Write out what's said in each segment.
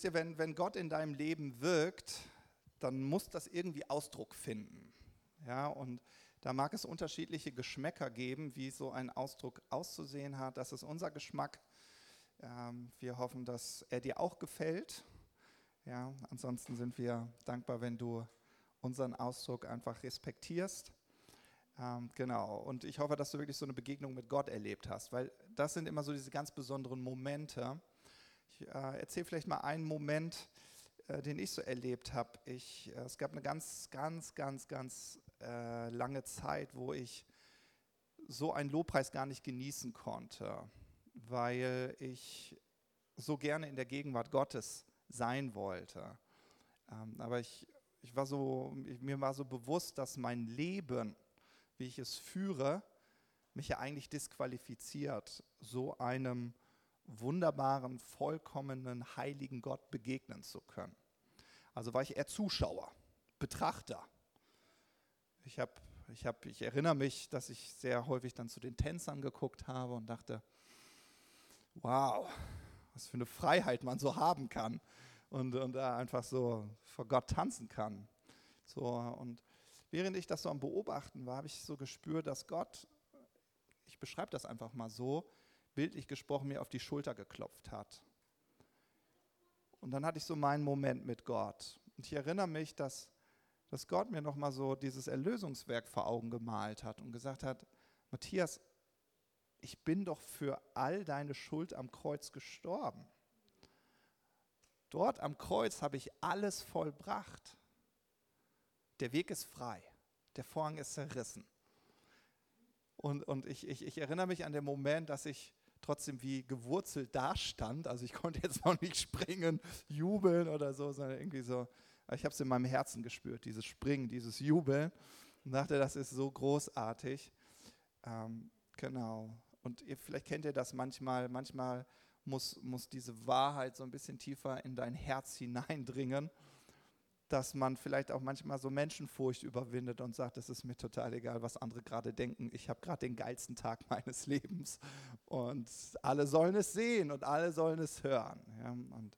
wisst ihr, wenn, wenn Gott in deinem Leben wirkt, dann muss das irgendwie Ausdruck finden. Ja, und da mag es unterschiedliche Geschmäcker geben, wie so ein Ausdruck auszusehen hat. Das ist unser Geschmack. Ähm, wir hoffen, dass er dir auch gefällt. Ja, ansonsten sind wir dankbar, wenn du unseren Ausdruck einfach respektierst. Ähm, genau. Und ich hoffe, dass du wirklich so eine Begegnung mit Gott erlebt hast, weil das sind immer so diese ganz besonderen Momente. Äh, erzähle vielleicht mal einen Moment, äh, den ich so erlebt habe. äh, es gab eine ganz, ganz, ganz, ganz äh, lange Zeit, wo ich so einen Lobpreis gar nicht genießen konnte, weil ich so gerne in der Gegenwart Gottes sein wollte. Ähm, aber ich, ich war so, ich, mir war so bewusst, dass mein Leben, wie ich es führe, mich ja eigentlich disqualifiziert, so einem wunderbaren, vollkommenen, heiligen Gott begegnen zu können. Also war ich eher Zuschauer, Betrachter. Ich, hab, ich, hab, ich erinnere mich, dass ich sehr häufig dann zu den Tänzern geguckt habe und dachte, wow, was für eine Freiheit man so haben kann und, und einfach so vor Gott tanzen kann. So, und während ich das so am Beobachten war, habe ich so gespürt, dass Gott, ich beschreibe das einfach mal so, bildlich gesprochen mir auf die Schulter geklopft hat. Und dann hatte ich so meinen Moment mit Gott. Und ich erinnere mich, dass, dass Gott mir nochmal so dieses Erlösungswerk vor Augen gemalt hat und gesagt hat, Matthias, ich bin doch für all deine Schuld am Kreuz gestorben. Dort am Kreuz habe ich alles vollbracht. Der Weg ist frei. Der Vorhang ist zerrissen. Und, und ich, ich, ich erinnere mich an den Moment, dass ich trotzdem wie gewurzelt dastand. Also ich konnte jetzt noch nicht springen, jubeln oder so, sondern irgendwie so, ich habe es in meinem Herzen gespürt, dieses Springen, dieses Jubeln. Und dachte, das ist so großartig. Ähm, genau. Und ihr, vielleicht kennt ihr das manchmal, manchmal muss, muss diese Wahrheit so ein bisschen tiefer in dein Herz hineindringen, dass man vielleicht auch manchmal so Menschenfurcht überwindet und sagt, es ist mir total egal, was andere gerade denken. Ich habe gerade den geilsten Tag meines Lebens und alle sollen es sehen und alle sollen es hören. Ja, und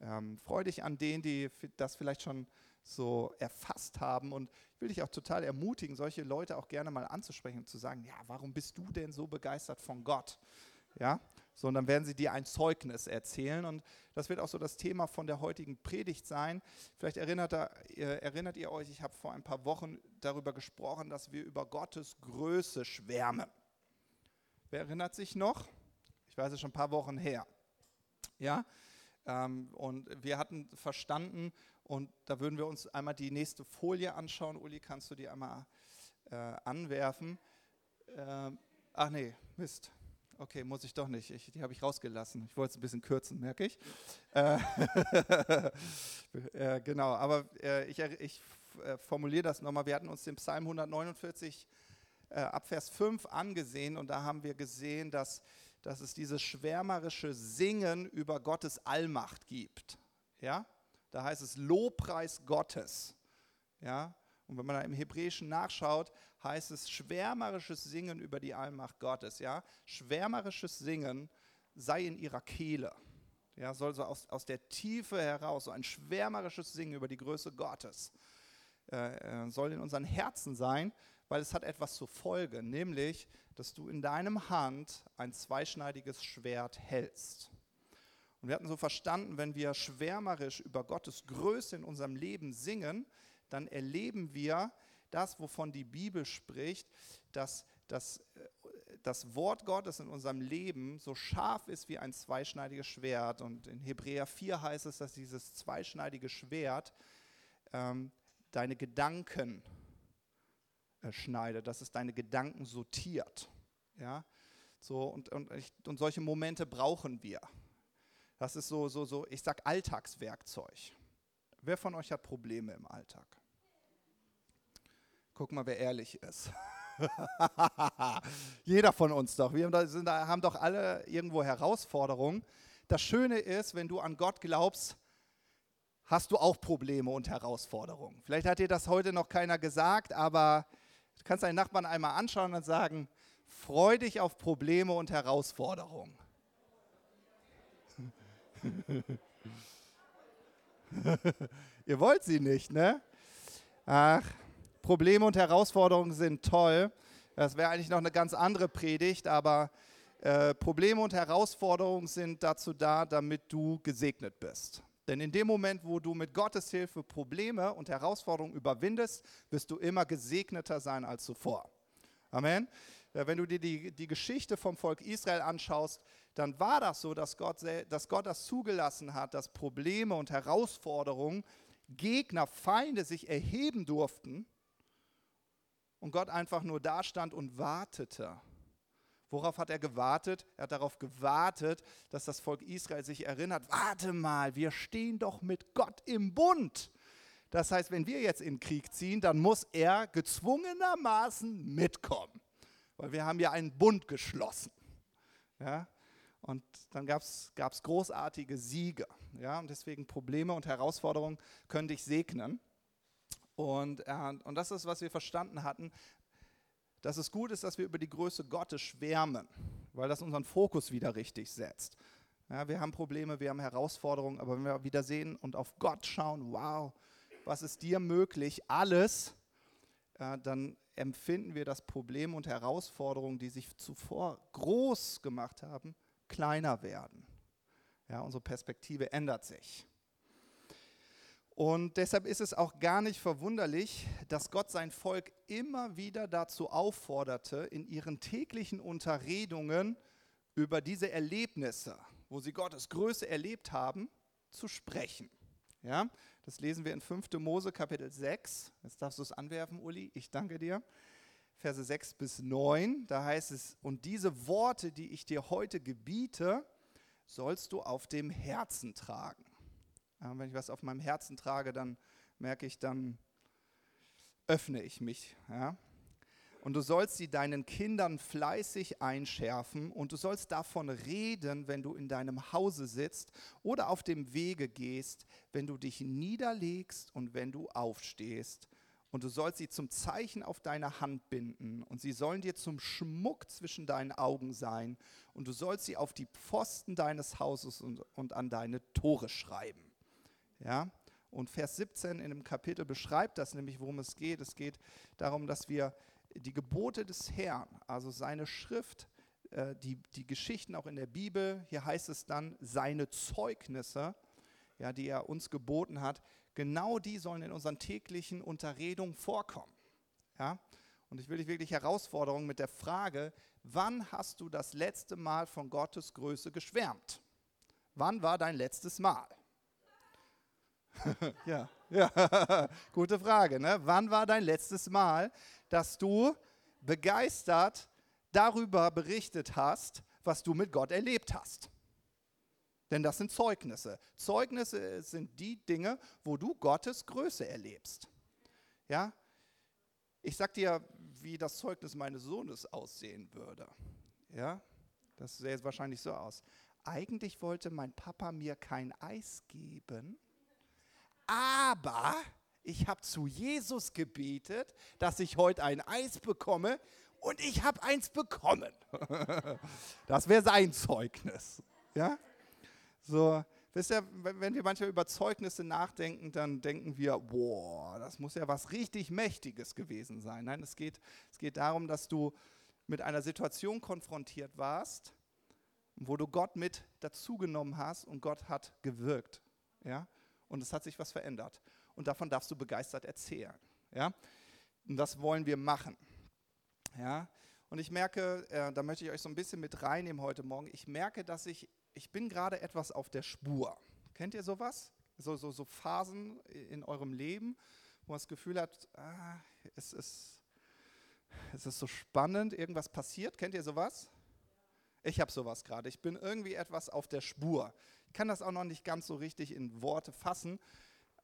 ähm, freu dich an denen, die das vielleicht schon so erfasst haben. Und ich will dich auch total ermutigen, solche Leute auch gerne mal anzusprechen und zu sagen, ja, warum bist du denn so begeistert von Gott? Ja, so, und dann werden sie dir ein Zeugnis erzählen. Und das wird auch so das Thema von der heutigen Predigt sein. Vielleicht erinnert, ihr, erinnert ihr euch, ich habe vor ein paar Wochen darüber gesprochen, dass wir über Gottes Größe schwärmen. Wer erinnert sich noch? Ich weiß es schon ein paar Wochen her. Ja, ähm, und wir hatten verstanden, und da würden wir uns einmal die nächste Folie anschauen. Uli, kannst du die einmal äh, anwerfen? Äh, ach nee, Mist. Okay, muss ich doch nicht. Ich, die habe ich rausgelassen. Ich wollte es ein bisschen kürzen, merke ich. Äh, äh, genau, aber äh, ich, ich äh, formuliere das nochmal. Wir hatten uns den Psalm 149 äh, ab Vers 5 angesehen und da haben wir gesehen, dass, dass es dieses schwärmerische Singen über Gottes Allmacht gibt. Ja? Da heißt es Lobpreis Gottes. Ja? Und wenn man da im Hebräischen nachschaut, heißt es schwärmerisches Singen über die Allmacht Gottes. Ja? Schwärmerisches Singen sei in ihrer Kehle. Ja, soll so aus, aus der Tiefe heraus, so ein schwärmerisches Singen über die Größe Gottes, äh, äh soll in unseren Herzen sein, weil es hat etwas zur Folge, nämlich, dass du in deinem Hand ein zweischneidiges Schwert hältst. Und wir hatten so verstanden, wenn wir schwärmerisch über Gottes Größe in unserem Leben singen, dann erleben wir das, wovon die Bibel spricht, dass das, äh, das Wort Gottes in unserem Leben so scharf ist wie ein zweischneidiges Schwert. Und in Hebräer 4 heißt es, dass dieses zweischneidige Schwert ähm, deine Gedanken äh, schneidet, dass es deine Gedanken sortiert. Ja? So, und, und, und solche Momente brauchen wir. Das ist so, so, so, ich sag Alltagswerkzeug. Wer von euch hat Probleme im Alltag? Guck mal, wer ehrlich ist. Jeder von uns doch. Wir haben doch alle irgendwo Herausforderungen. Das Schöne ist, wenn du an Gott glaubst, hast du auch Probleme und Herausforderungen. Vielleicht hat dir das heute noch keiner gesagt, aber du kannst deinen Nachbarn einmal anschauen und sagen, freu dich auf Probleme und Herausforderungen. Ihr wollt sie nicht, ne? Ach, Probleme und Herausforderungen sind toll. Das wäre eigentlich noch eine ganz andere Predigt, aber äh, Probleme und Herausforderungen sind dazu da, damit du gesegnet bist. Denn in dem Moment, wo du mit Gottes Hilfe Probleme und Herausforderungen überwindest, wirst du immer gesegneter sein als zuvor. Amen. Wenn du dir die, die Geschichte vom Volk Israel anschaust, dann war das so, dass Gott, dass Gott das zugelassen hat, dass Probleme und Herausforderungen, Gegner, Feinde sich erheben durften und Gott einfach nur dastand und wartete Worauf hat er gewartet? Er hat darauf gewartet, dass das Volk Israel sich erinnert, warte mal, wir stehen doch mit Gott im Bund. Das heißt, wenn wir jetzt in Krieg ziehen, dann muss er gezwungenermaßen mitkommen, weil wir haben ja einen Bund geschlossen. Ja? Und dann gab es großartige Siege. Ja? Und deswegen Probleme und Herausforderungen können dich segnen. Und, äh, und das ist, was wir verstanden hatten dass es gut ist, dass wir über die Größe Gottes schwärmen, weil das unseren Fokus wieder richtig setzt. Ja, wir haben Probleme, wir haben Herausforderungen, aber wenn wir wieder sehen und auf Gott schauen, wow, was ist dir möglich, alles, äh, dann empfinden wir das Problem und Herausforderungen, die sich zuvor groß gemacht haben, kleiner werden. Ja, unsere Perspektive ändert sich. Und deshalb ist es auch gar nicht verwunderlich, dass Gott sein Volk immer wieder dazu aufforderte, in ihren täglichen Unterredungen über diese Erlebnisse, wo sie Gottes Größe erlebt haben, zu sprechen. Ja, das lesen wir in 5. Mose Kapitel 6. Jetzt darfst du es anwerfen, Uli. Ich danke dir. Verse 6 bis 9. Da heißt es, und diese Worte, die ich dir heute gebiete, sollst du auf dem Herzen tragen wenn ich was auf meinem Herzen trage, dann merke ich, dann öffne ich mich. Ja? Und du sollst sie deinen Kindern fleißig einschärfen und du sollst davon reden, wenn du in deinem Hause sitzt oder auf dem Wege gehst, wenn du dich niederlegst und wenn du aufstehst. Und du sollst sie zum Zeichen auf deine Hand binden und sie sollen dir zum Schmuck zwischen deinen Augen sein und du sollst sie auf die Pfosten deines Hauses und, und an deine Tore schreiben. Ja? Und Vers 17 in dem Kapitel beschreibt das nämlich, worum es geht. Es geht darum, dass wir die Gebote des Herrn, also seine Schrift, äh, die, die Geschichten auch in der Bibel, hier heißt es dann seine Zeugnisse, ja, die er uns geboten hat, genau die sollen in unseren täglichen Unterredungen vorkommen. Ja? Und ich will dich wirklich Herausforderung mit der Frage, wann hast du das letzte Mal von Gottes Größe geschwärmt? Wann war dein letztes Mal? ja, ja. gute Frage. Ne? Wann war dein letztes Mal, dass du begeistert darüber berichtet hast, was du mit Gott erlebt hast? Denn das sind Zeugnisse. Zeugnisse sind die Dinge, wo du Gottes Größe erlebst. Ja? Ich sag dir, wie das Zeugnis meines Sohnes aussehen würde. Ja? Das sähe wahrscheinlich so aus. Eigentlich wollte mein Papa mir kein Eis geben, aber ich habe zu Jesus gebetet, dass ich heute ein Eis bekomme und ich habe eins bekommen. das wäre sein Zeugnis. Ja? So, wisst ihr, wenn wir manchmal über Zeugnisse nachdenken, dann denken wir, boah, das muss ja was richtig Mächtiges gewesen sein. Nein, es geht, es geht darum, dass du mit einer Situation konfrontiert warst, wo du Gott mit dazugenommen hast und Gott hat gewirkt. Ja? Und es hat sich was verändert. Und davon darfst du begeistert erzählen. Ja? Und das wollen wir machen. Ja? Und ich merke, äh, da möchte ich euch so ein bisschen mit reinnehmen heute Morgen, ich merke, dass ich, ich bin gerade etwas auf der Spur. Kennt ihr sowas? So, so, so Phasen in eurem Leben, wo man das Gefühl hat, ah, es, ist, es ist so spannend, irgendwas passiert. Kennt ihr sowas? Ich habe sowas gerade. Ich bin irgendwie etwas auf der Spur. Ich kann das auch noch nicht ganz so richtig in Worte fassen,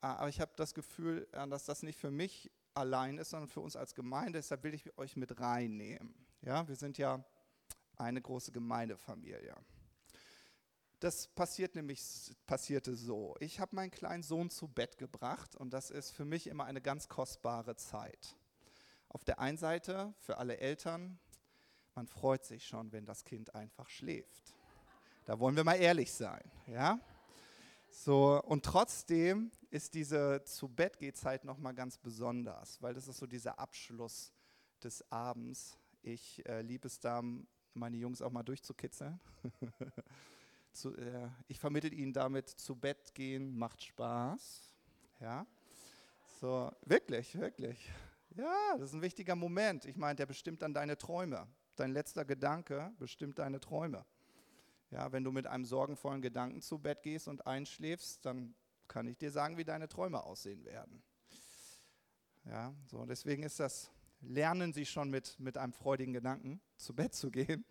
äh, aber ich habe das Gefühl, äh, dass das nicht für mich allein ist, sondern für uns als Gemeinde. Deshalb will ich euch mit reinnehmen. Ja, wir sind ja eine große Gemeindefamilie. Das passiert nämlich, passierte so. Ich habe meinen kleinen Sohn zu Bett gebracht und das ist für mich immer eine ganz kostbare Zeit. Auf der einen Seite für alle Eltern, man freut sich schon, wenn das Kind einfach schläft. Da wollen wir mal ehrlich sein, ja? So, und trotzdem ist diese zu Bett geht Zeit noch mal ganz besonders, weil das ist so dieser Abschluss des Abends. Ich äh, liebe es da, meine Jungs auch mal durchzukitzeln. zu, äh, ich vermittle ihnen damit, zu Bett gehen macht Spaß. Ja, so, wirklich, wirklich. Ja, das ist ein wichtiger Moment. Ich meine, der bestimmt dann deine Träume. Dein letzter Gedanke bestimmt deine Träume. Ja, wenn du mit einem sorgenvollen Gedanken zu Bett gehst und einschläfst, dann kann ich dir sagen, wie deine Träume aussehen werden. Ja, so deswegen ist das, lernen sie schon mit, mit einem freudigen Gedanken zu Bett zu gehen.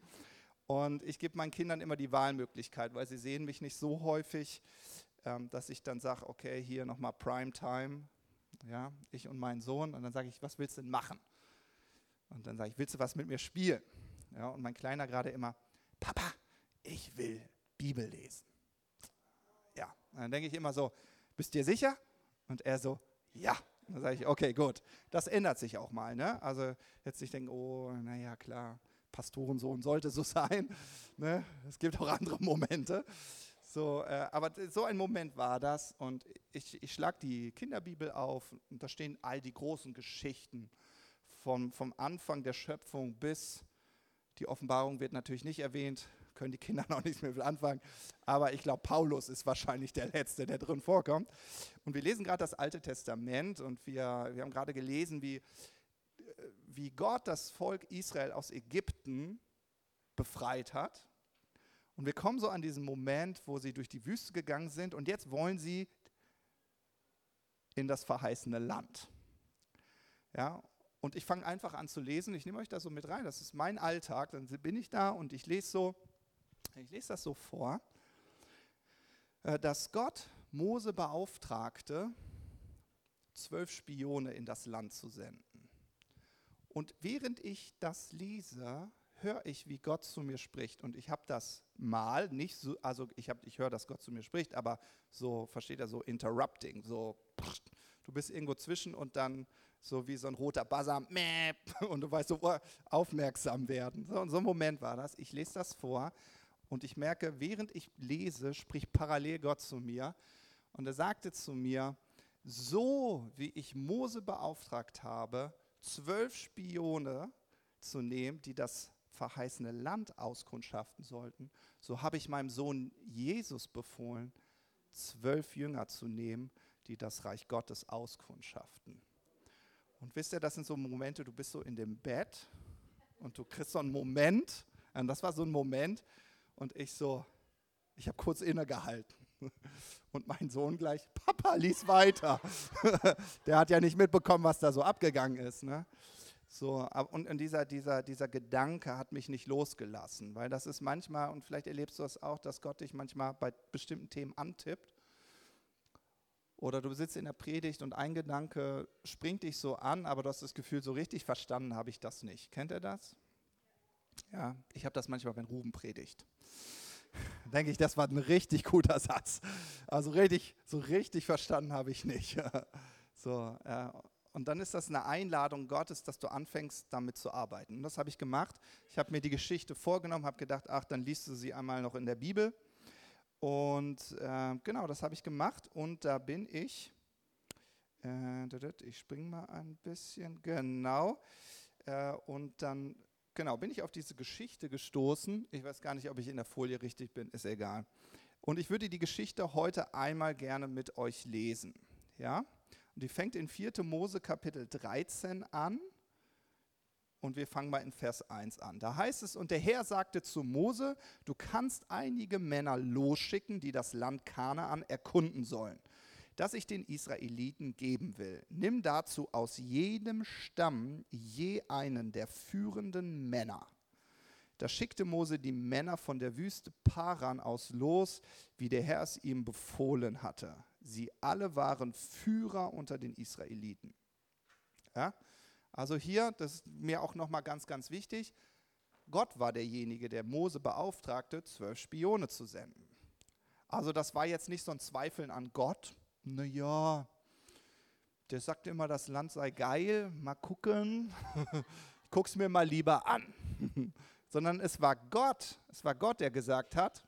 Und ich gebe meinen Kindern immer die Wahlmöglichkeit, weil sie sehen mich nicht so häufig, ähm, dass ich dann sage, okay, hier nochmal Primetime, ja, ich und mein Sohn. Und dann sage ich, was willst du denn machen? Und dann sage ich, willst du was mit mir spielen? Ja, und mein Kleiner gerade immer, Papa, ich will Bibel lesen. Ja, und dann denke ich immer so, bist du dir sicher? Und er so, ja. Dann sage ich, okay, gut. Das ändert sich auch mal. Ne? Also jetzt nicht denken, oh, naja, klar, Pastorensohn sollte so sein. Ne? Es gibt auch andere Momente. So, äh, aber so ein Moment war das und ich, ich schlage die Kinderbibel auf und da stehen all die großen Geschichten vom, vom Anfang der Schöpfung bis die Offenbarung wird natürlich nicht erwähnt, können die Kinder noch nicht mehr viel anfangen. Aber ich glaube, Paulus ist wahrscheinlich der Letzte, der drin vorkommt. Und wir lesen gerade das Alte Testament und wir, wir haben gerade gelesen, wie, wie Gott das Volk Israel aus Ägypten befreit hat. Und wir kommen so an diesen Moment, wo sie durch die Wüste gegangen sind und jetzt wollen sie in das verheißene Land. Ja, und ich fange einfach an zu lesen. Ich nehme euch da so mit rein. Das ist mein Alltag. Dann bin ich da und ich lese so ich lese das so vor, äh, dass Gott Mose beauftragte, zwölf Spione in das Land zu senden. Und während ich das lese, höre ich, wie Gott zu mir spricht. Und ich habe das mal nicht so, also ich, ich höre, dass Gott zu mir spricht, aber so, versteht er, so interrupting, so, du bist irgendwo zwischen und dann so wie so ein roter Buzzer, und du weißt so, aufmerksam werden. So, so ein Moment war das. Ich lese das vor und ich merke, während ich lese, spricht parallel Gott zu mir. Und er sagte zu mir, so wie ich Mose beauftragt habe, zwölf Spione zu nehmen, die das verheißene Land auskundschaften sollten, so habe ich meinem Sohn Jesus befohlen, zwölf Jünger zu nehmen, die das Reich Gottes auskundschaften. Und wisst ihr, das sind so Momente, du bist so in dem Bett und du kriegst so einen Moment, und das war so ein Moment, und ich so, ich habe kurz innegehalten. Und mein Sohn gleich, Papa, lies weiter. Der hat ja nicht mitbekommen, was da so abgegangen ist. Ne? So, und dieser, dieser, dieser Gedanke hat mich nicht losgelassen, weil das ist manchmal, und vielleicht erlebst du das auch, dass Gott dich manchmal bei bestimmten Themen antippt. Oder du sitzt in der Predigt und ein Gedanke springt dich so an, aber du hast das Gefühl, so richtig verstanden habe ich das nicht. Kennt ihr das? Ja, ich habe das manchmal, wenn Ruben predigt. Denke ich, das war ein richtig guter Satz. Also richtig, so richtig verstanden habe ich nicht. so, äh, und dann ist das eine Einladung Gottes, dass du anfängst, damit zu arbeiten. Und das habe ich gemacht. Ich habe mir die Geschichte vorgenommen, habe gedacht, ach, dann liest du sie einmal noch in der Bibel. Und äh, genau, das habe ich gemacht. Und da bin ich, äh, ich springe mal ein bisschen, genau. Äh, und dann genau, bin ich auf diese Geschichte gestoßen. Ich weiß gar nicht, ob ich in der Folie richtig bin, ist egal. Und ich würde die Geschichte heute einmal gerne mit euch lesen. Ja? Und die fängt in 4. Mose Kapitel 13 an. Und wir fangen mal in Vers 1 an. Da heißt es, und der Herr sagte zu Mose, du kannst einige Männer losschicken, die das Land Kanaan erkunden sollen das ich den Israeliten geben will. Nimm dazu aus jedem Stamm je einen der führenden Männer. Da schickte Mose die Männer von der Wüste Paran aus los, wie der Herr es ihm befohlen hatte. Sie alle waren Führer unter den Israeliten. Ja? Also hier, das ist mir auch nochmal ganz, ganz wichtig, Gott war derjenige, der Mose beauftragte, zwölf Spione zu senden. Also das war jetzt nicht so ein Zweifeln an Gott, naja, der sagt immer, das Land sei geil, mal gucken, ich guck's mir mal lieber an. Sondern es war Gott, es war Gott, der gesagt hat,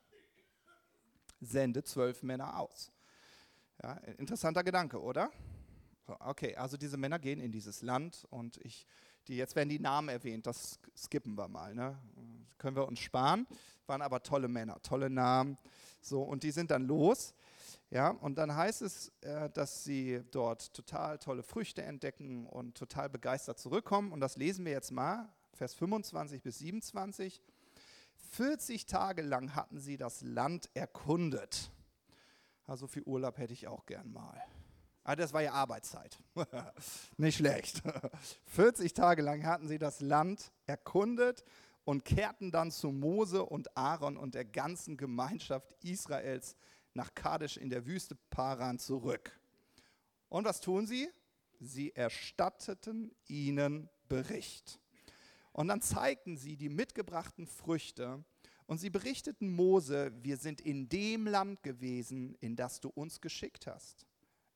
sende zwölf Männer aus. Ja, interessanter Gedanke, oder? Okay, also diese Männer gehen in dieses Land und ich, die, jetzt werden die Namen erwähnt, das skippen wir mal, ne? können wir uns sparen, waren aber tolle Männer, tolle Namen, so und die sind dann los, ja, und dann heißt es, äh, dass sie dort total tolle Früchte entdecken und total begeistert zurückkommen und das lesen wir jetzt mal, Vers 25 bis 27. 40 Tage lang hatten sie das Land erkundet. Also viel Urlaub hätte ich auch gern mal. Ah, das war ja Arbeitszeit. Nicht schlecht. 40 Tage lang hatten sie das Land erkundet und kehrten dann zu Mose und Aaron und der ganzen Gemeinschaft Israels nach Kadesh in der Wüste Paran zurück. Und was tun sie? Sie erstatteten ihnen Bericht. Und dann zeigten sie die mitgebrachten Früchte und sie berichteten Mose, wir sind in dem Land gewesen, in das du uns geschickt hast.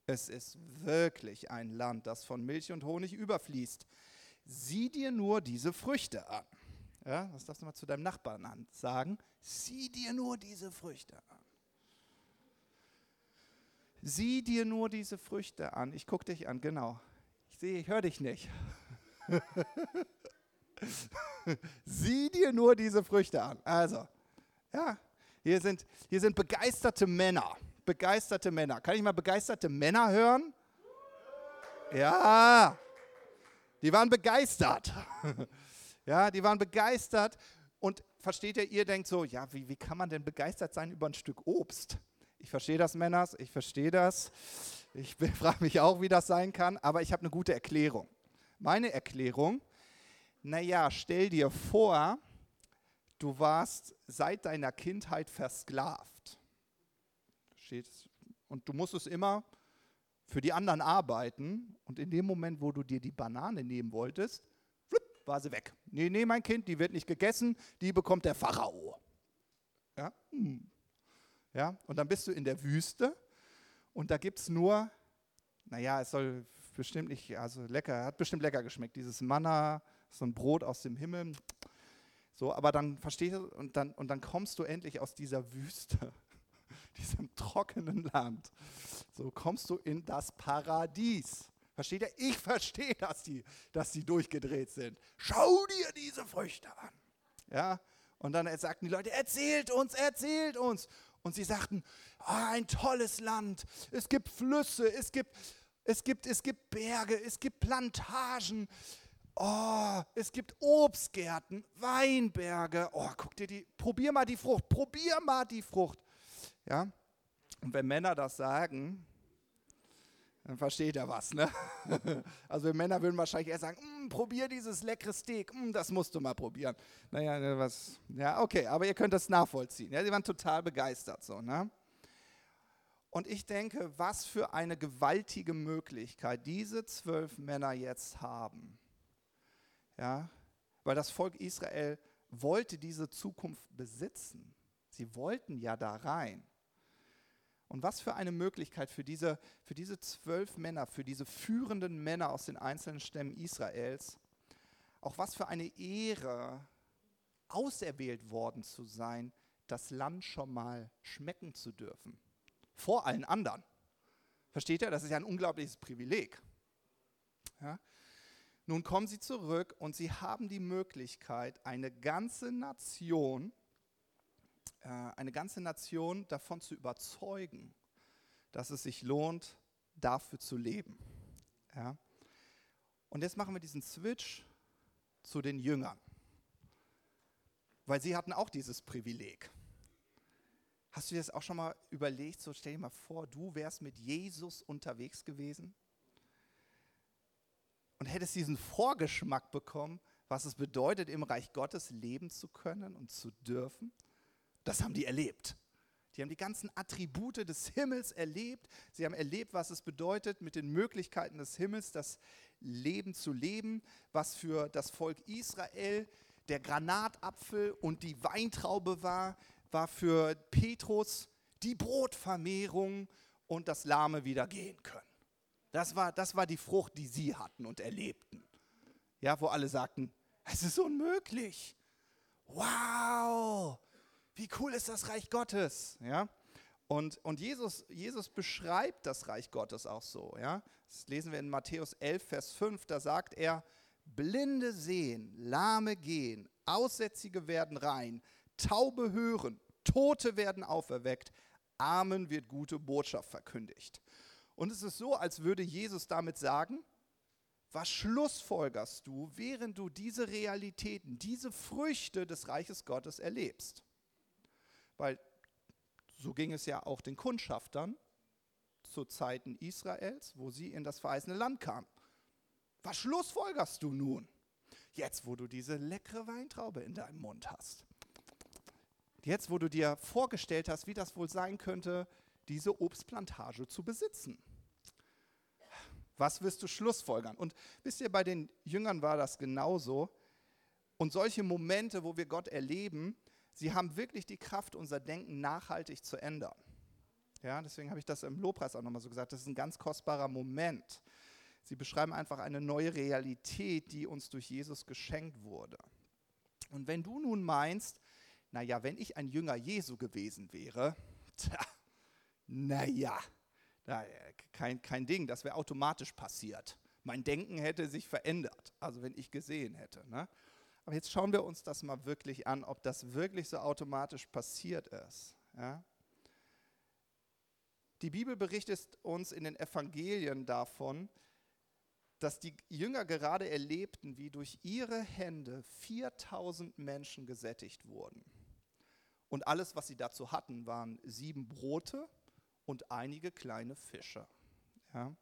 Es ist wirklich ein Land, das von Milch und Honig überfließt. Sieh dir nur diese Früchte an. Ja, das darfst du mal zu deinem Nachbarn sagen. Sieh dir nur diese Früchte an. Sieh dir nur diese Früchte an. Ich gucke dich an, genau. Ich sehe, ich höre dich nicht. Sieh dir nur diese Früchte an. Also, ja, hier sind, hier sind begeisterte Männer begeisterte Männer. Kann ich mal begeisterte Männer hören? Ja, die waren begeistert. Ja, die waren begeistert. Und versteht ihr, ihr denkt so, ja, wie, wie kann man denn begeistert sein über ein Stück Obst? Ich verstehe das, Männers, ich verstehe das. Ich frage mich auch, wie das sein kann, aber ich habe eine gute Erklärung. Meine Erklärung, naja, stell dir vor, du warst seit deiner Kindheit versklavt. Und du musstest immer für die anderen arbeiten. Und in dem Moment, wo du dir die Banane nehmen wolltest, war sie weg. Nee, nee, mein Kind, die wird nicht gegessen, die bekommt der Pharao. Ja? Hm. Ja? Und dann bist du in der Wüste und da gibt es nur, naja, es soll bestimmt nicht, also lecker, hat bestimmt lecker geschmeckt, dieses Manna, so ein Brot aus dem Himmel. So, aber dann verstehst du, und dann, und dann kommst du endlich aus dieser Wüste diesem trockenen Land. So kommst du in das Paradies. Versteht ihr? Ich verstehe, dass die, dass die durchgedreht sind. Schau dir diese Früchte an. Ja? Und dann sagten die Leute, erzählt uns, erzählt uns. Und sie sagten, oh, ein tolles Land. Es gibt Flüsse, es gibt, es gibt, es gibt Berge, es gibt Plantagen. Oh, es gibt Obstgärten, Weinberge. Oh, guck dir die, probier mal die Frucht, probier mal die Frucht. Ja? Und wenn Männer das sagen, dann versteht er was. Ne? Also wir Männer würden wahrscheinlich eher sagen, mm, probier dieses leckere Steak, mm, das musst du mal probieren. Naja, ne, was, ja, okay, aber ihr könnt das nachvollziehen. Ja, sie waren total begeistert so. Ne? Und ich denke, was für eine gewaltige Möglichkeit diese zwölf Männer jetzt haben. Ja, weil das Volk Israel wollte diese Zukunft besitzen. Sie wollten ja da rein. Und was für eine Möglichkeit für diese, für diese zwölf Männer, für diese führenden Männer aus den einzelnen Stämmen Israels, auch was für eine Ehre, auserwählt worden zu sein, das Land schon mal schmecken zu dürfen. Vor allen anderen. Versteht ihr? Das ist ja ein unglaubliches Privileg. Ja? Nun kommen sie zurück und sie haben die Möglichkeit, eine ganze Nation eine ganze Nation davon zu überzeugen, dass es sich lohnt, dafür zu leben. Ja? Und jetzt machen wir diesen Switch zu den Jüngern, weil sie hatten auch dieses Privileg. Hast du dir das auch schon mal überlegt? So stell dir mal vor, du wärst mit Jesus unterwegs gewesen und hättest diesen Vorgeschmack bekommen, was es bedeutet, im Reich Gottes leben zu können und zu dürfen. Das haben die erlebt. Die haben die ganzen Attribute des Himmels erlebt. Sie haben erlebt, was es bedeutet, mit den Möglichkeiten des Himmels das Leben zu leben, was für das Volk Israel der Granatapfel und die Weintraube war, war für Petrus die Brotvermehrung und das Lahme wieder gehen können. Das war, das war die Frucht, die sie hatten und erlebten. Ja, wo alle sagten, es ist unmöglich. Wow, wie cool ist das Reich Gottes? Ja? Und, und Jesus, Jesus beschreibt das Reich Gottes auch so. Ja? Das lesen wir in Matthäus 11, Vers 5. Da sagt er, Blinde sehen, Lahme gehen, Aussätzige werden rein, Taube hören, Tote werden auferweckt, Armen wird gute Botschaft verkündigt. Und es ist so, als würde Jesus damit sagen, was schlussfolgerst du, während du diese Realitäten, diese Früchte des Reiches Gottes erlebst? Weil so ging es ja auch den Kundschaftern zu Zeiten Israels, wo sie in das verheißene Land kamen. Was schlussfolgerst du nun? Jetzt, wo du diese leckere Weintraube in deinem Mund hast. Jetzt, wo du dir vorgestellt hast, wie das wohl sein könnte, diese Obstplantage zu besitzen. Was wirst du schlussfolgern? Und wisst ihr, bei den Jüngern war das genauso. Und solche Momente, wo wir Gott erleben, sie haben wirklich die Kraft, unser Denken nachhaltig zu ändern. Ja, deswegen habe ich das im Lobpreis auch nochmal so gesagt. Das ist ein ganz kostbarer Moment. Sie beschreiben einfach eine neue Realität, die uns durch Jesus geschenkt wurde. Und wenn du nun meinst, naja, wenn ich ein Jünger Jesu gewesen wäre, tja, naja, kein, kein Ding, das wäre automatisch passiert. Mein Denken hätte sich verändert, also wenn ich gesehen hätte. Ne? Aber jetzt schauen wir uns das mal wirklich an, ob das wirklich so automatisch passiert ist. Ja? Die Bibel berichtet uns in den Evangelien davon, dass die Jünger gerade erlebten, wie durch ihre Hände 4000 Menschen gesättigt wurden. Und alles, was sie dazu hatten, waren sieben Brote und einige kleine Fische. Ja?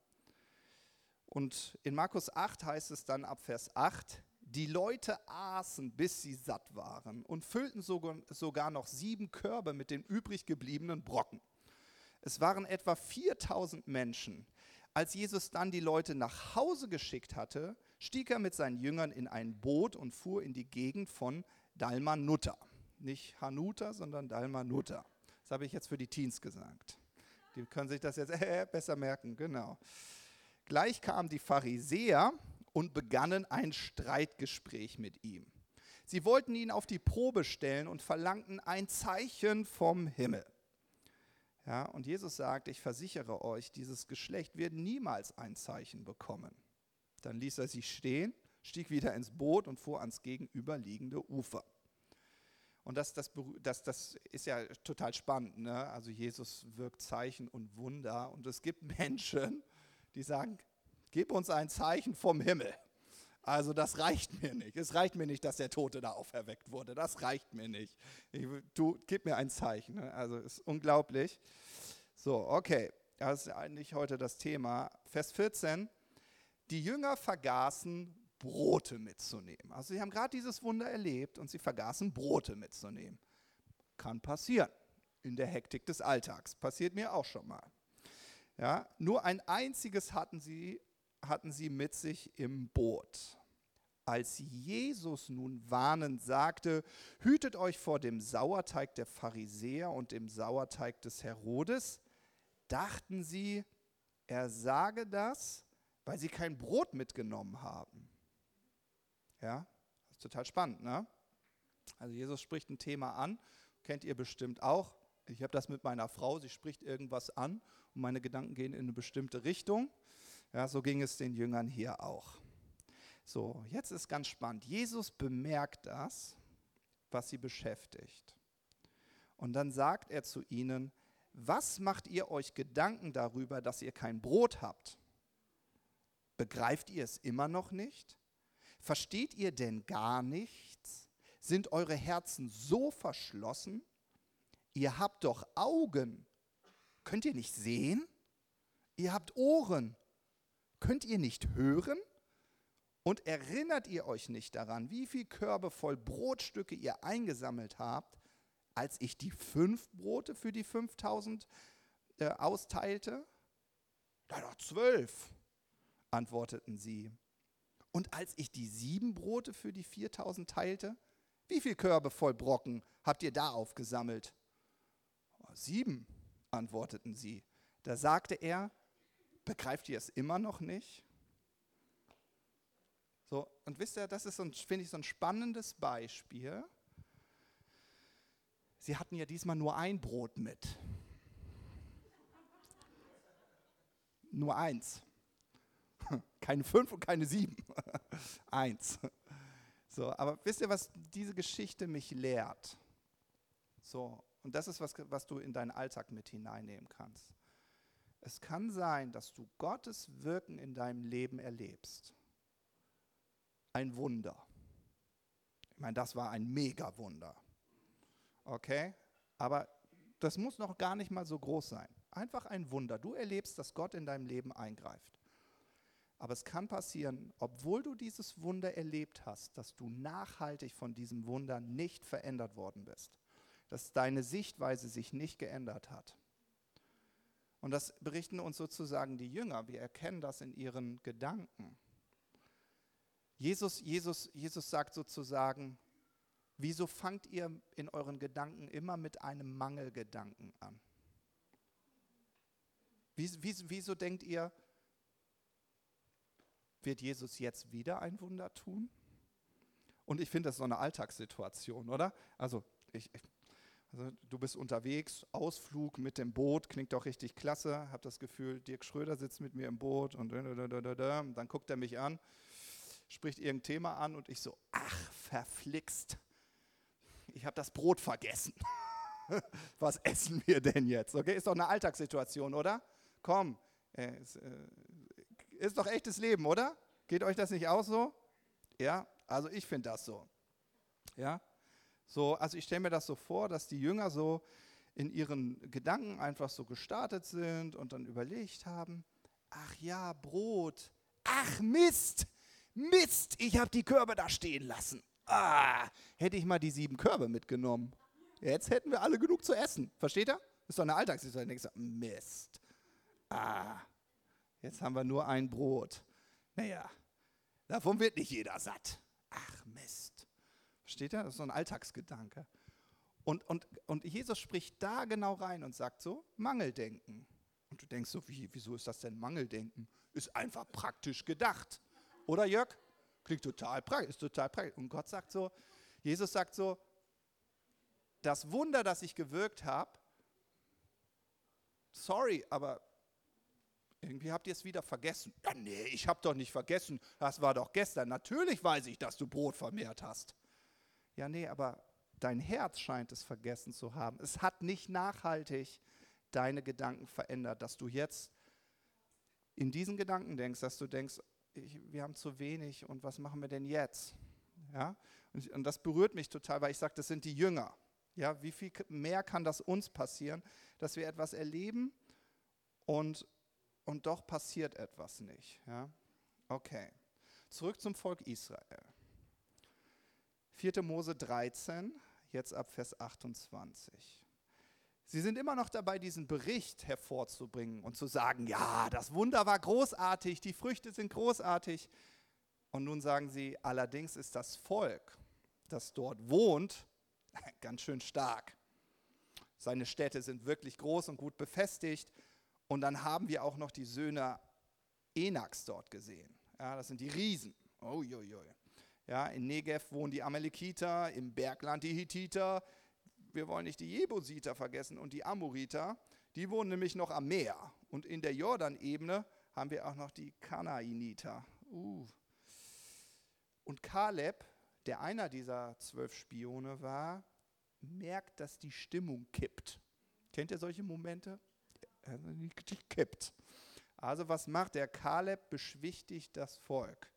Und in Markus 8 heißt es dann ab Vers 8, die Leute aßen, bis sie satt waren und füllten sogar noch sieben Körbe mit den übrig gebliebenen Brocken. Es waren etwa 4000 Menschen. Als Jesus dann die Leute nach Hause geschickt hatte, stieg er mit seinen Jüngern in ein Boot und fuhr in die Gegend von Dalmanutta. Nicht Hanuta, sondern Dalmanutta. Das habe ich jetzt für die Teens gesagt. Die können sich das jetzt äh, besser merken, genau. Gleich kamen die Pharisäer und begannen ein Streitgespräch mit ihm. Sie wollten ihn auf die Probe stellen und verlangten ein Zeichen vom Himmel. Ja, und Jesus sagt, ich versichere euch, dieses Geschlecht wird niemals ein Zeichen bekommen. Dann ließ er sie stehen, stieg wieder ins Boot und fuhr ans gegenüberliegende Ufer. Und das, das, das, das ist ja total spannend. Ne? Also Jesus wirkt Zeichen und Wunder. Und es gibt Menschen, die sagen, gib uns ein Zeichen vom Himmel. Also das reicht mir nicht. Es reicht mir nicht, dass der Tote da auferweckt wurde. Das reicht mir nicht. Ich, du, gib mir ein Zeichen. Ne? Also ist unglaublich. So, okay. Das ist eigentlich heute das Thema. Vers 14. Die Jünger vergaßen, Brote mitzunehmen. Also sie haben gerade dieses Wunder erlebt und sie vergaßen, Brote mitzunehmen. Kann passieren in der Hektik des Alltags. Passiert mir auch schon mal. Ja, nur ein einziges hatten sie, hatten sie mit sich im Boot. Als Jesus nun warnend sagte, hütet euch vor dem Sauerteig der Pharisäer und dem Sauerteig des Herodes, dachten sie, er sage das, weil sie kein Brot mitgenommen haben. Ja, das ist total spannend, ne? Also Jesus spricht ein Thema an, kennt ihr bestimmt auch. Ich habe das mit meiner Frau, sie spricht irgendwas an und meine Gedanken gehen in eine bestimmte Richtung. Ja, so ging es den Jüngern hier auch. So, jetzt ist ganz spannend. Jesus bemerkt das, was sie beschäftigt. Und dann sagt er zu ihnen, was macht ihr euch Gedanken darüber, dass ihr kein Brot habt? Begreift ihr es immer noch nicht? Versteht ihr denn gar nichts? Sind eure Herzen so verschlossen? Ihr habt doch Augen. Könnt ihr nicht sehen? Ihr habt Ohren. Könnt ihr nicht hören? Und erinnert ihr euch nicht daran, wie viel Körbe voll Brotstücke ihr eingesammelt habt, als ich die fünf Brote für die 5000 äh, austeilte? Da doch zwölf, antworteten sie. Und als ich die sieben Brote für die 4000 teilte, wie viel Körbe voll Brocken habt ihr da aufgesammelt? Oh, sieben, antworteten sie. Da sagte er, begreift ihr es immer noch nicht? So, und wisst ihr, das ist, so finde ich, so ein spannendes Beispiel. Sie hatten ja diesmal nur ein Brot mit. nur eins. Keine fünf und keine sieben. eins. So, aber wisst ihr, was diese Geschichte mich lehrt? So, und das ist was, was du in deinen Alltag mit hineinnehmen kannst. Es kann sein, dass du Gottes Wirken in deinem Leben erlebst. Ein Wunder. Ich meine, das war ein Mega-Wunder. Okay? Aber das muss noch gar nicht mal so groß sein. Einfach ein Wunder. Du erlebst, dass Gott in deinem Leben eingreift. Aber es kann passieren, obwohl du dieses Wunder erlebt hast, dass du nachhaltig von diesem Wunder nicht verändert worden bist. Dass deine Sichtweise sich nicht geändert hat. Und das berichten uns sozusagen die Jünger. Wir erkennen das in ihren Gedanken. Jesus, Jesus, Jesus sagt sozusagen, wieso fangt ihr in euren Gedanken immer mit einem Mangelgedanken an? Wieso, wieso denkt ihr, wird Jesus jetzt wieder ein Wunder tun? Und ich finde das so eine Alltagssituation, oder? Also, ich, also du bist unterwegs, Ausflug mit dem Boot, klingt doch richtig klasse. Hab das Gefühl, Dirk Schröder sitzt mit mir im Boot und dann guckt er mich an, spricht irgendein Thema an und ich so, ach, verflixt. Ich habe das Brot vergessen. Was essen wir denn jetzt? Okay, ist doch eine Alltagssituation, oder? Komm, äh, ist, äh, ist doch echtes Leben, oder? Geht euch das nicht auch so? Ja, also ich finde das so. Ja, so, also ich stelle mir das so vor, dass die Jünger so in ihren Gedanken einfach so gestartet sind und dann überlegt haben, ach ja, Brot, ach Mist, Mist, ich habe die Körbe da stehen lassen. Ah, hätte ich mal die sieben Körbe mitgenommen. Jetzt hätten wir alle genug zu essen. Versteht ihr? Ist doch eine Alltagssituation. Mist. Ah, jetzt haben wir nur ein Brot. Naja, davon wird nicht jeder satt. Ach Mist. Versteht ihr? Das ist so ein Alltagsgedanke. Und, und, und Jesus spricht da genau rein und sagt so, Mangeldenken. Und du denkst so, wie, wieso ist das denn Mangeldenken? Ist einfach praktisch gedacht. Oder Jörg? Klingt total praktisch, ist total praktisch. Und Gott sagt so, Jesus sagt so, das Wunder, das ich gewirkt habe, sorry, aber irgendwie habt ihr es wieder vergessen. Ja, nee, ich habe doch nicht vergessen, das war doch gestern. Natürlich weiß ich, dass du Brot vermehrt hast. Ja, nee, aber dein Herz scheint es vergessen zu haben. Es hat nicht nachhaltig deine Gedanken verändert, dass du jetzt in diesen Gedanken denkst, dass du denkst, ich, wir haben zu wenig und was machen wir denn jetzt? Ja? Und, und das berührt mich total, weil ich sage, das sind die Jünger. Ja, wie viel mehr kann das uns passieren, dass wir etwas erleben und, und doch passiert etwas nicht? Ja? Okay, zurück zum Volk Israel. 4. Mose 13, jetzt ab Vers 28. Sie sind immer noch dabei, diesen Bericht hervorzubringen und zu sagen, ja, das Wunder war großartig, die Früchte sind großartig. Und nun sagen sie, allerdings ist das Volk, das dort wohnt, ganz schön stark. Seine Städte sind wirklich groß und gut befestigt. Und dann haben wir auch noch die Söhne Enaks dort gesehen. Ja, das sind die Riesen. Jo. Ja, in Negev wohnen die Amalekiter, im Bergland die Hittiter, wir wollen nicht die Jebusiter vergessen und die Amoriter, die wohnen nämlich noch am Meer. Und in der Jordanebene haben wir auch noch die Kanaaniter. Uh. Und Kaleb, der einer dieser zwölf Spione war, merkt, dass die Stimmung kippt. Kennt ihr solche Momente? Die kippt. Also was macht der? Kaleb beschwichtigt das Volk.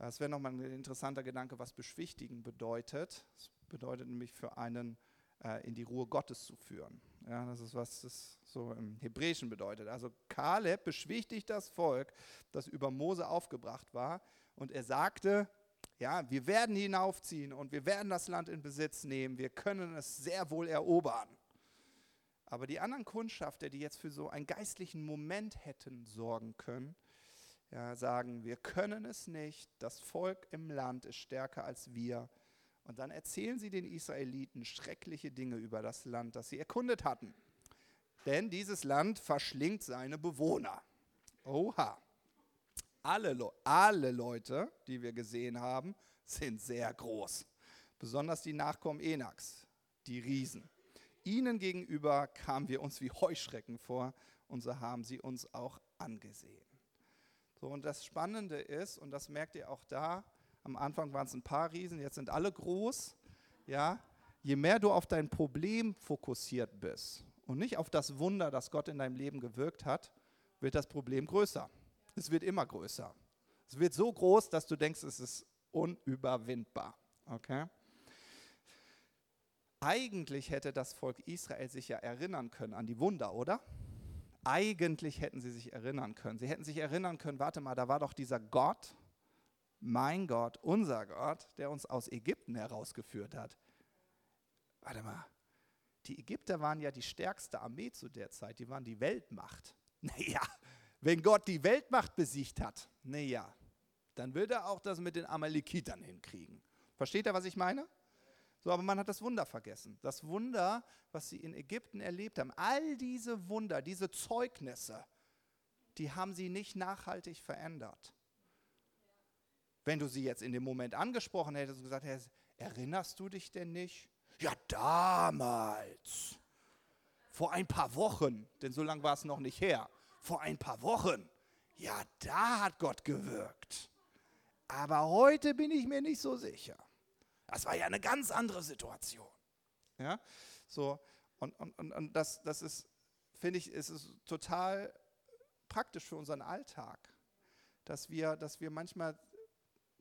Das wäre nochmal ein interessanter Gedanke, was beschwichtigen bedeutet. Das bedeutet nämlich für einen äh, in die Ruhe Gottes zu führen. Ja, das ist, was das so im Hebräischen bedeutet. Also Kaleb beschwichtigt das Volk, das über Mose aufgebracht war. Und er sagte, ja, wir werden hinaufziehen und wir werden das Land in Besitz nehmen. Wir können es sehr wohl erobern. Aber die anderen Kundschafter, die jetzt für so einen geistlichen Moment hätten sorgen können, ja, sagen, wir können es nicht, das Volk im Land ist stärker als wir und dann erzählen sie den Israeliten schreckliche Dinge über das Land, das sie erkundet hatten. Denn dieses Land verschlingt seine Bewohner. Oha. Alle, Le alle Leute, die wir gesehen haben, sind sehr groß. Besonders die Nachkommen Enaks, die Riesen. Ihnen gegenüber kamen wir uns wie Heuschrecken vor und so haben sie uns auch angesehen. So, und das Spannende ist, und das merkt ihr auch da, am Anfang waren es ein paar Riesen, jetzt sind alle groß. Ja, je mehr du auf dein Problem fokussiert bist und nicht auf das Wunder, das Gott in deinem Leben gewirkt hat, wird das Problem größer. Es wird immer größer. Es wird so groß, dass du denkst, es ist unüberwindbar. Okay? Eigentlich hätte das Volk Israel sich ja erinnern können an die Wunder, oder? Eigentlich hätten sie sich erinnern können. Sie hätten sich erinnern können, warte mal, da war doch dieser Gott, mein Gott, unser Gott, der uns aus Ägypten herausgeführt hat. Warte mal, die Ägypter waren ja die stärkste Armee zu der Zeit, die waren die Weltmacht. Naja, wenn Gott die Weltmacht besiegt hat, naja, dann wird er auch das mit den Amalekitern hinkriegen. Versteht ihr, was ich meine? So, aber man hat das Wunder vergessen. Das Wunder, was sie in Ägypten erlebt haben, all diese Wunder, diese Zeugnisse, die haben sie nicht nachhaltig verändert. Wenn du sie jetzt in dem Moment angesprochen hättest und gesagt hättest, erinnerst du dich denn nicht? Ja, damals. Vor ein paar Wochen, denn so lange war es noch nicht her. Vor ein paar Wochen. Ja, da hat Gott gewirkt. Aber heute bin ich mir nicht so sicher. Das war ja eine ganz andere Situation. Ja, so, und, und, und, und das, das ist, finde ich, ist es total praktisch für unseren Alltag, dass wir, dass wir manchmal,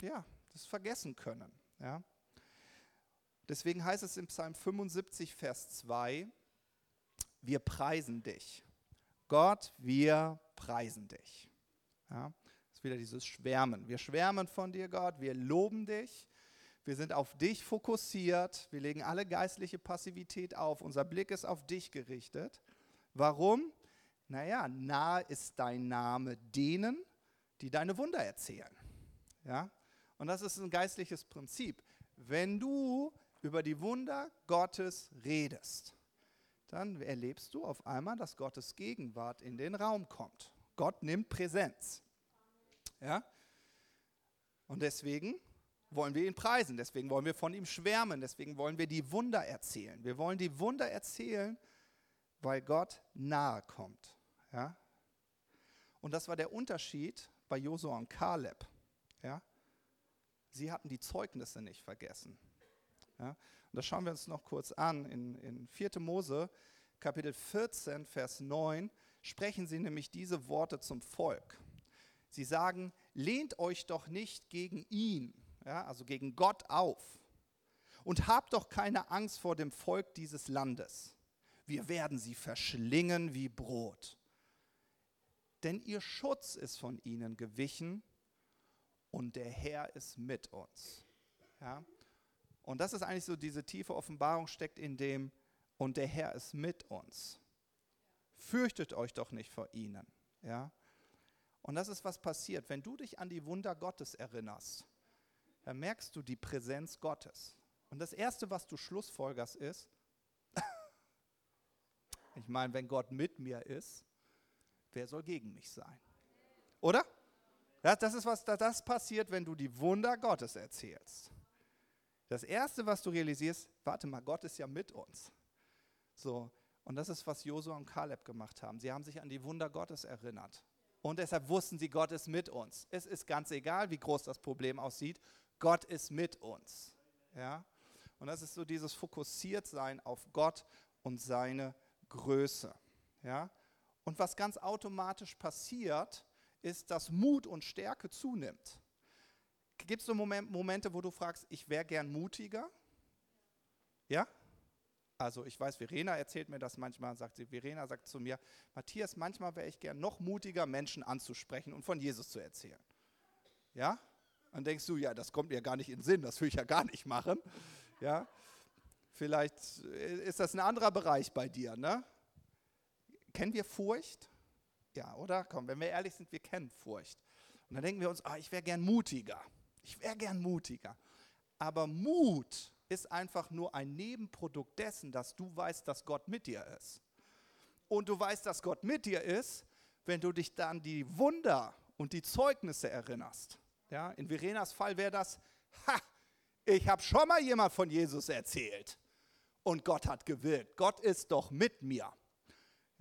ja, das vergessen können. Ja. Deswegen heißt es im Psalm 75, Vers 2, wir preisen dich. Gott, wir preisen dich. Ja, das ist wieder dieses Schwärmen. Wir schwärmen von dir, Gott, wir loben dich. Wir sind auf dich fokussiert. Wir legen alle geistliche Passivität auf. Unser Blick ist auf dich gerichtet. Warum? Naja, nahe ist dein Name denen, die deine Wunder erzählen. Ja? Und das ist ein geistliches Prinzip. Wenn du über die Wunder Gottes redest, dann erlebst du auf einmal, dass Gottes Gegenwart in den Raum kommt. Gott nimmt Präsenz. Ja? Und deswegen wollen wir ihn preisen, deswegen wollen wir von ihm schwärmen, deswegen wollen wir die Wunder erzählen. Wir wollen die Wunder erzählen, weil Gott nahe kommt. Ja? Und das war der Unterschied bei Josua und Kaleb. Ja? Sie hatten die Zeugnisse nicht vergessen. Ja? Und das schauen wir uns noch kurz an. In, in 4. Mose, Kapitel 14, Vers 9, sprechen sie nämlich diese Worte zum Volk. Sie sagen, lehnt euch doch nicht gegen ihn, ja, also gegen Gott auf, und habt doch keine Angst vor dem Volk dieses Landes. Wir werden sie verschlingen wie Brot. Denn ihr Schutz ist von ihnen gewichen und der Herr ist mit uns. Ja? Und das ist eigentlich so, diese tiefe Offenbarung steckt in dem, und der Herr ist mit uns. Fürchtet euch doch nicht vor ihnen. Ja? Und das ist, was passiert. Wenn du dich an die Wunder Gottes erinnerst, dann merkst du die Präsenz Gottes. Und das Erste, was du schlussfolgerst, ist, ich meine, wenn Gott mit mir ist, wer soll gegen mich sein? Oder? Das ist was, das passiert, wenn du die Wunder Gottes erzählst. Das Erste, was du realisierst, warte mal, Gott ist ja mit uns. So, und das ist, was Josua und Kaleb gemacht haben. Sie haben sich an die Wunder Gottes erinnert. Und deshalb wussten sie, Gott ist mit uns. Es ist ganz egal, wie groß das Problem aussieht. Gott ist mit uns. Ja? Und das ist so dieses Fokussiertsein auf Gott und seine Größe. Ja? Und was ganz automatisch passiert, ist, dass Mut und Stärke zunimmt. Gibt es so Moment, Momente, wo du fragst, ich wäre gern mutiger? Ja? Also ich weiß, Verena erzählt mir das manchmal, sagt sie, Verena sagt zu mir, Matthias, manchmal wäre ich gern noch mutiger, Menschen anzusprechen und von Jesus zu erzählen. Ja? Dann denkst du, ja, das kommt mir gar nicht in den Sinn, das will ich ja gar nicht machen. Ja? Vielleicht ist das ein anderer Bereich bei dir, ne? Kennen wir Furcht? Ja, oder? Komm, wenn wir ehrlich sind, wir kennen Furcht. Und dann denken wir uns, ah, ich wäre gern mutiger. Ich wäre gern mutiger. Aber Mut ist einfach nur ein Nebenprodukt dessen, dass du weißt, dass Gott mit dir ist. Und du weißt, dass Gott mit dir ist, wenn du dich dann die Wunder und die Zeugnisse erinnerst. Ja, in Verenas Fall wäre das, ha, ich habe schon mal jemand von Jesus erzählt und Gott hat gewirkt. Gott ist doch mit mir.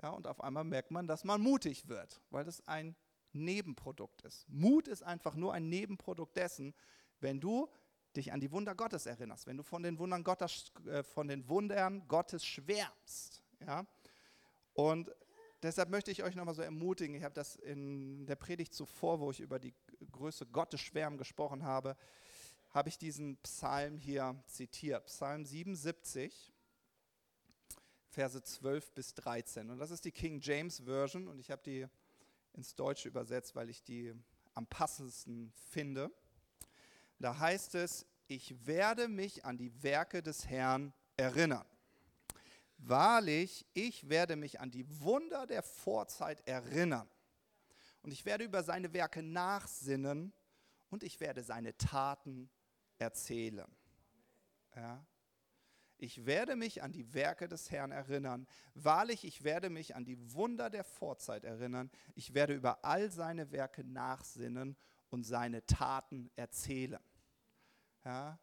Ja, und auf einmal merkt man, dass man mutig wird, weil das ein Nebenprodukt ist. Mut ist einfach nur ein Nebenprodukt dessen, wenn du dich an die Wunder Gottes erinnerst, wenn du von den Wundern Gottes, äh, von den Wundern Gottes schwärmst. Ja? Und deshalb möchte ich euch nochmal so ermutigen, ich habe das in der Predigt zuvor, wo ich über die Größe Gottes schwärmen gesprochen habe, habe ich diesen Psalm hier zitiert, Psalm 77. Verse 12 bis 13. Und das ist die King James Version und ich habe die ins Deutsche übersetzt, weil ich die am passendsten finde. Da heißt es, ich werde mich an die Werke des Herrn erinnern. Wahrlich, ich werde mich an die Wunder der Vorzeit erinnern. Und ich werde über seine Werke nachsinnen und ich werde seine Taten erzählen. Ja? Ich werde mich an die Werke des Herrn erinnern. Wahrlich, ich werde mich an die Wunder der Vorzeit erinnern. Ich werde über all seine Werke nachsinnen und seine Taten erzählen. Ja?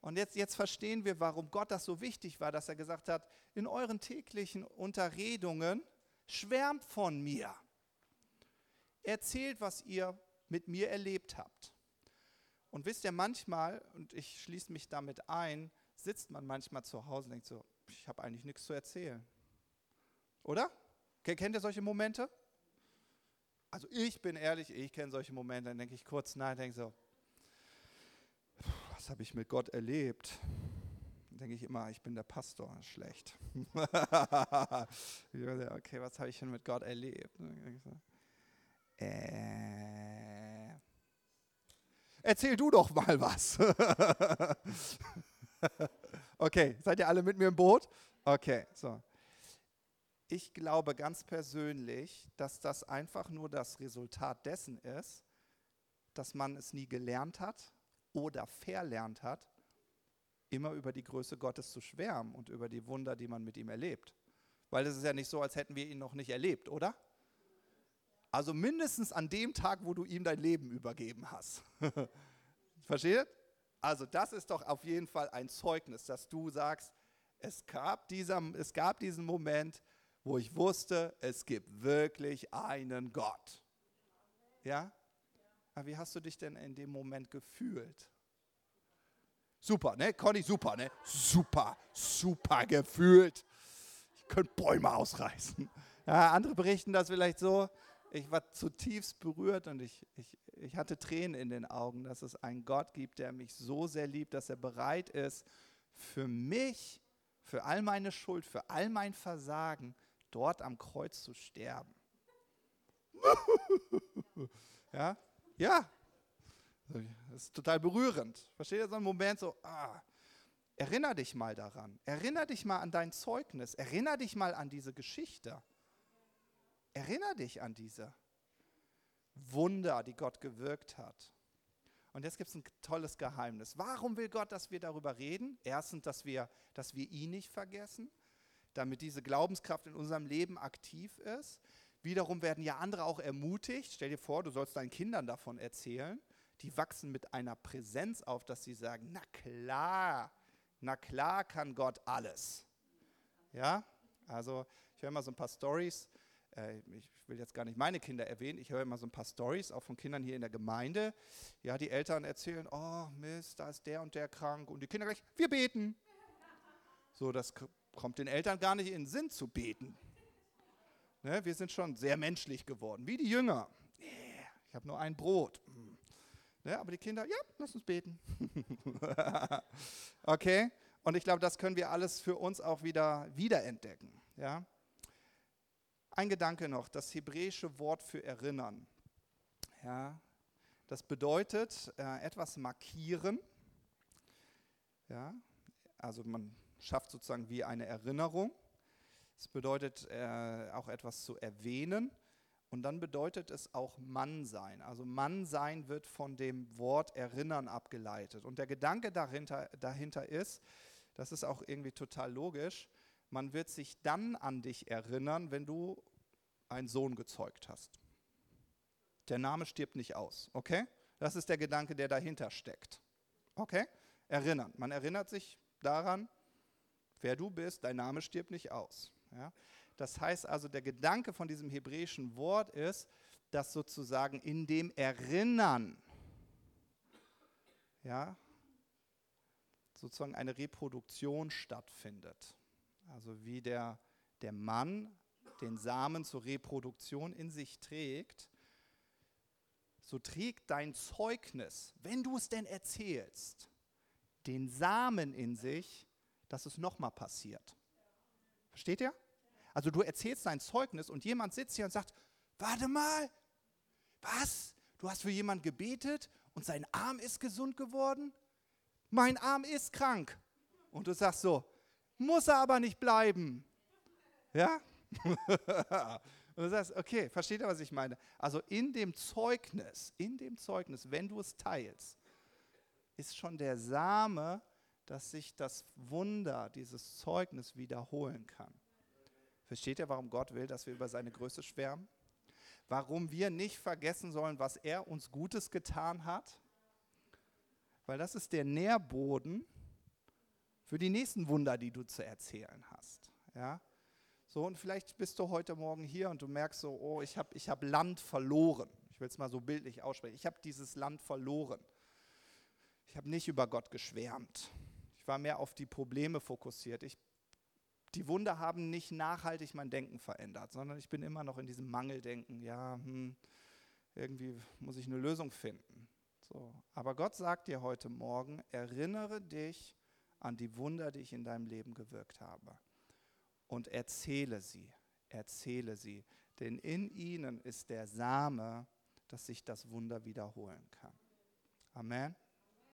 Und jetzt, jetzt verstehen wir, warum Gott das so wichtig war, dass er gesagt hat, in euren täglichen Unterredungen schwärmt von mir. Erzählt, was ihr mit mir erlebt habt. Und wisst ihr, manchmal, und ich schließe mich damit ein, sitzt man manchmal zu Hause und denkt so, ich habe eigentlich nichts zu erzählen. Oder? Kennt ihr solche Momente? Also ich bin ehrlich, ich kenne solche Momente, dann denke ich kurz nach, denke so, was habe ich mit Gott erlebt? Dann denke ich immer, ich bin der Pastor, schlecht. okay, was habe ich denn mit Gott erlebt? Äh, erzähl du doch mal was. okay, seid ihr alle mit mir im Boot? Okay, so. Ich glaube ganz persönlich, dass das einfach nur das Resultat dessen ist, dass man es nie gelernt hat oder verlernt hat, immer über die Größe Gottes zu schwärmen und über die Wunder, die man mit ihm erlebt. Weil es ist ja nicht so, als hätten wir ihn noch nicht erlebt, oder? Also mindestens an dem Tag, wo du ihm dein Leben übergeben hast. Versteht? Also das ist doch auf jeden Fall ein Zeugnis, dass du sagst, es gab, dieser, es gab diesen Moment, wo ich wusste, es gibt wirklich einen Gott. Ja? Aber wie hast du dich denn in dem Moment gefühlt? Super, ne? Conny, super, ne? Super, super gefühlt. Ich könnte Bäume ausreißen. Ja, andere berichten das vielleicht so, ich war zutiefst berührt und ich, ich, ich hatte Tränen in den Augen, dass es einen Gott gibt, der mich so sehr liebt, dass er bereit ist, für mich, für all meine Schuld, für all mein Versagen, dort am Kreuz zu sterben. ja, ja, das ist total berührend. Versteht ihr so einen Moment so, ah, erinner dich mal daran, erinner dich mal an dein Zeugnis, erinner dich mal an diese Geschichte. Erinner dich an diese Wunder, die Gott gewirkt hat. Und jetzt gibt es ein tolles Geheimnis. Warum will Gott, dass wir darüber reden? Erstens, dass wir, dass wir ihn nicht vergessen, damit diese Glaubenskraft in unserem Leben aktiv ist. Wiederum werden ja andere auch ermutigt. Stell dir vor, du sollst deinen Kindern davon erzählen. Die wachsen mit einer Präsenz auf, dass sie sagen, na klar, na klar kann Gott alles. Ja, also ich höre mal so ein paar Stories ich will jetzt gar nicht meine Kinder erwähnen, ich höre immer so ein paar Stories auch von Kindern hier in der Gemeinde. Ja, die Eltern erzählen, oh Mist, da ist der und der krank und die Kinder gleich, wir beten. So, das kommt den Eltern gar nicht in den Sinn zu beten. Ne, wir sind schon sehr menschlich geworden, wie die Jünger. Ich habe nur ein Brot. Ne, aber die Kinder, ja, lass uns beten. okay? Und ich glaube, das können wir alles für uns auch wieder wiederentdecken. Ja? Ein Gedanke noch, das hebräische Wort für erinnern. Ja, das bedeutet äh, etwas markieren. Ja, also man schafft sozusagen wie eine Erinnerung. Es bedeutet äh, auch etwas zu erwähnen. Und dann bedeutet es auch Mann sein. Also Mann sein wird von dem Wort erinnern abgeleitet. Und der Gedanke dahinter, dahinter ist, das ist auch irgendwie total logisch, man wird sich dann an dich erinnern, wenn du einen Sohn gezeugt hast. Der Name stirbt nicht aus, okay? Das ist der Gedanke, der dahinter steckt. Okay? Erinnern. Man erinnert sich daran, wer du bist, dein Name stirbt nicht aus. Ja? Das heißt also, der Gedanke von diesem hebräischen Wort ist, dass sozusagen in dem Erinnern, ja, sozusagen eine Reproduktion stattfindet. Also wie der, der Mann den Samen zur Reproduktion in sich trägt, so trägt dein Zeugnis, wenn du es denn erzählst, den Samen in sich, dass es nochmal passiert. Versteht ihr? Also du erzählst dein Zeugnis und jemand sitzt hier und sagt, warte mal, was? Du hast für jemanden gebetet und sein Arm ist gesund geworden? Mein Arm ist krank. Und du sagst so, muss er aber nicht bleiben. Ja? und du sagst, okay, versteht ihr, was ich meine? Also in dem Zeugnis, in dem Zeugnis, wenn du es teilst, ist schon der Same, dass sich das Wunder, dieses Zeugnis wiederholen kann. Versteht ihr, warum Gott will, dass wir über seine Größe schwärmen? Warum wir nicht vergessen sollen, was er uns Gutes getan hat? Weil das ist der Nährboden für die nächsten Wunder, die du zu erzählen hast. Ja? So, und vielleicht bist du heute Morgen hier und du merkst so, oh, ich habe ich hab Land verloren. Ich will es mal so bildlich aussprechen. Ich habe dieses Land verloren. Ich habe nicht über Gott geschwärmt. Ich war mehr auf die Probleme fokussiert. Ich, die Wunder haben nicht nachhaltig mein Denken verändert, sondern ich bin immer noch in diesem Mangeldenken. Ja, hm, irgendwie muss ich eine Lösung finden. So. Aber Gott sagt dir heute Morgen, erinnere dich an die Wunder, die ich in deinem Leben gewirkt habe und erzähle sie, erzähle sie, denn in ihnen ist der Same, dass sich das Wunder wiederholen kann. Amen.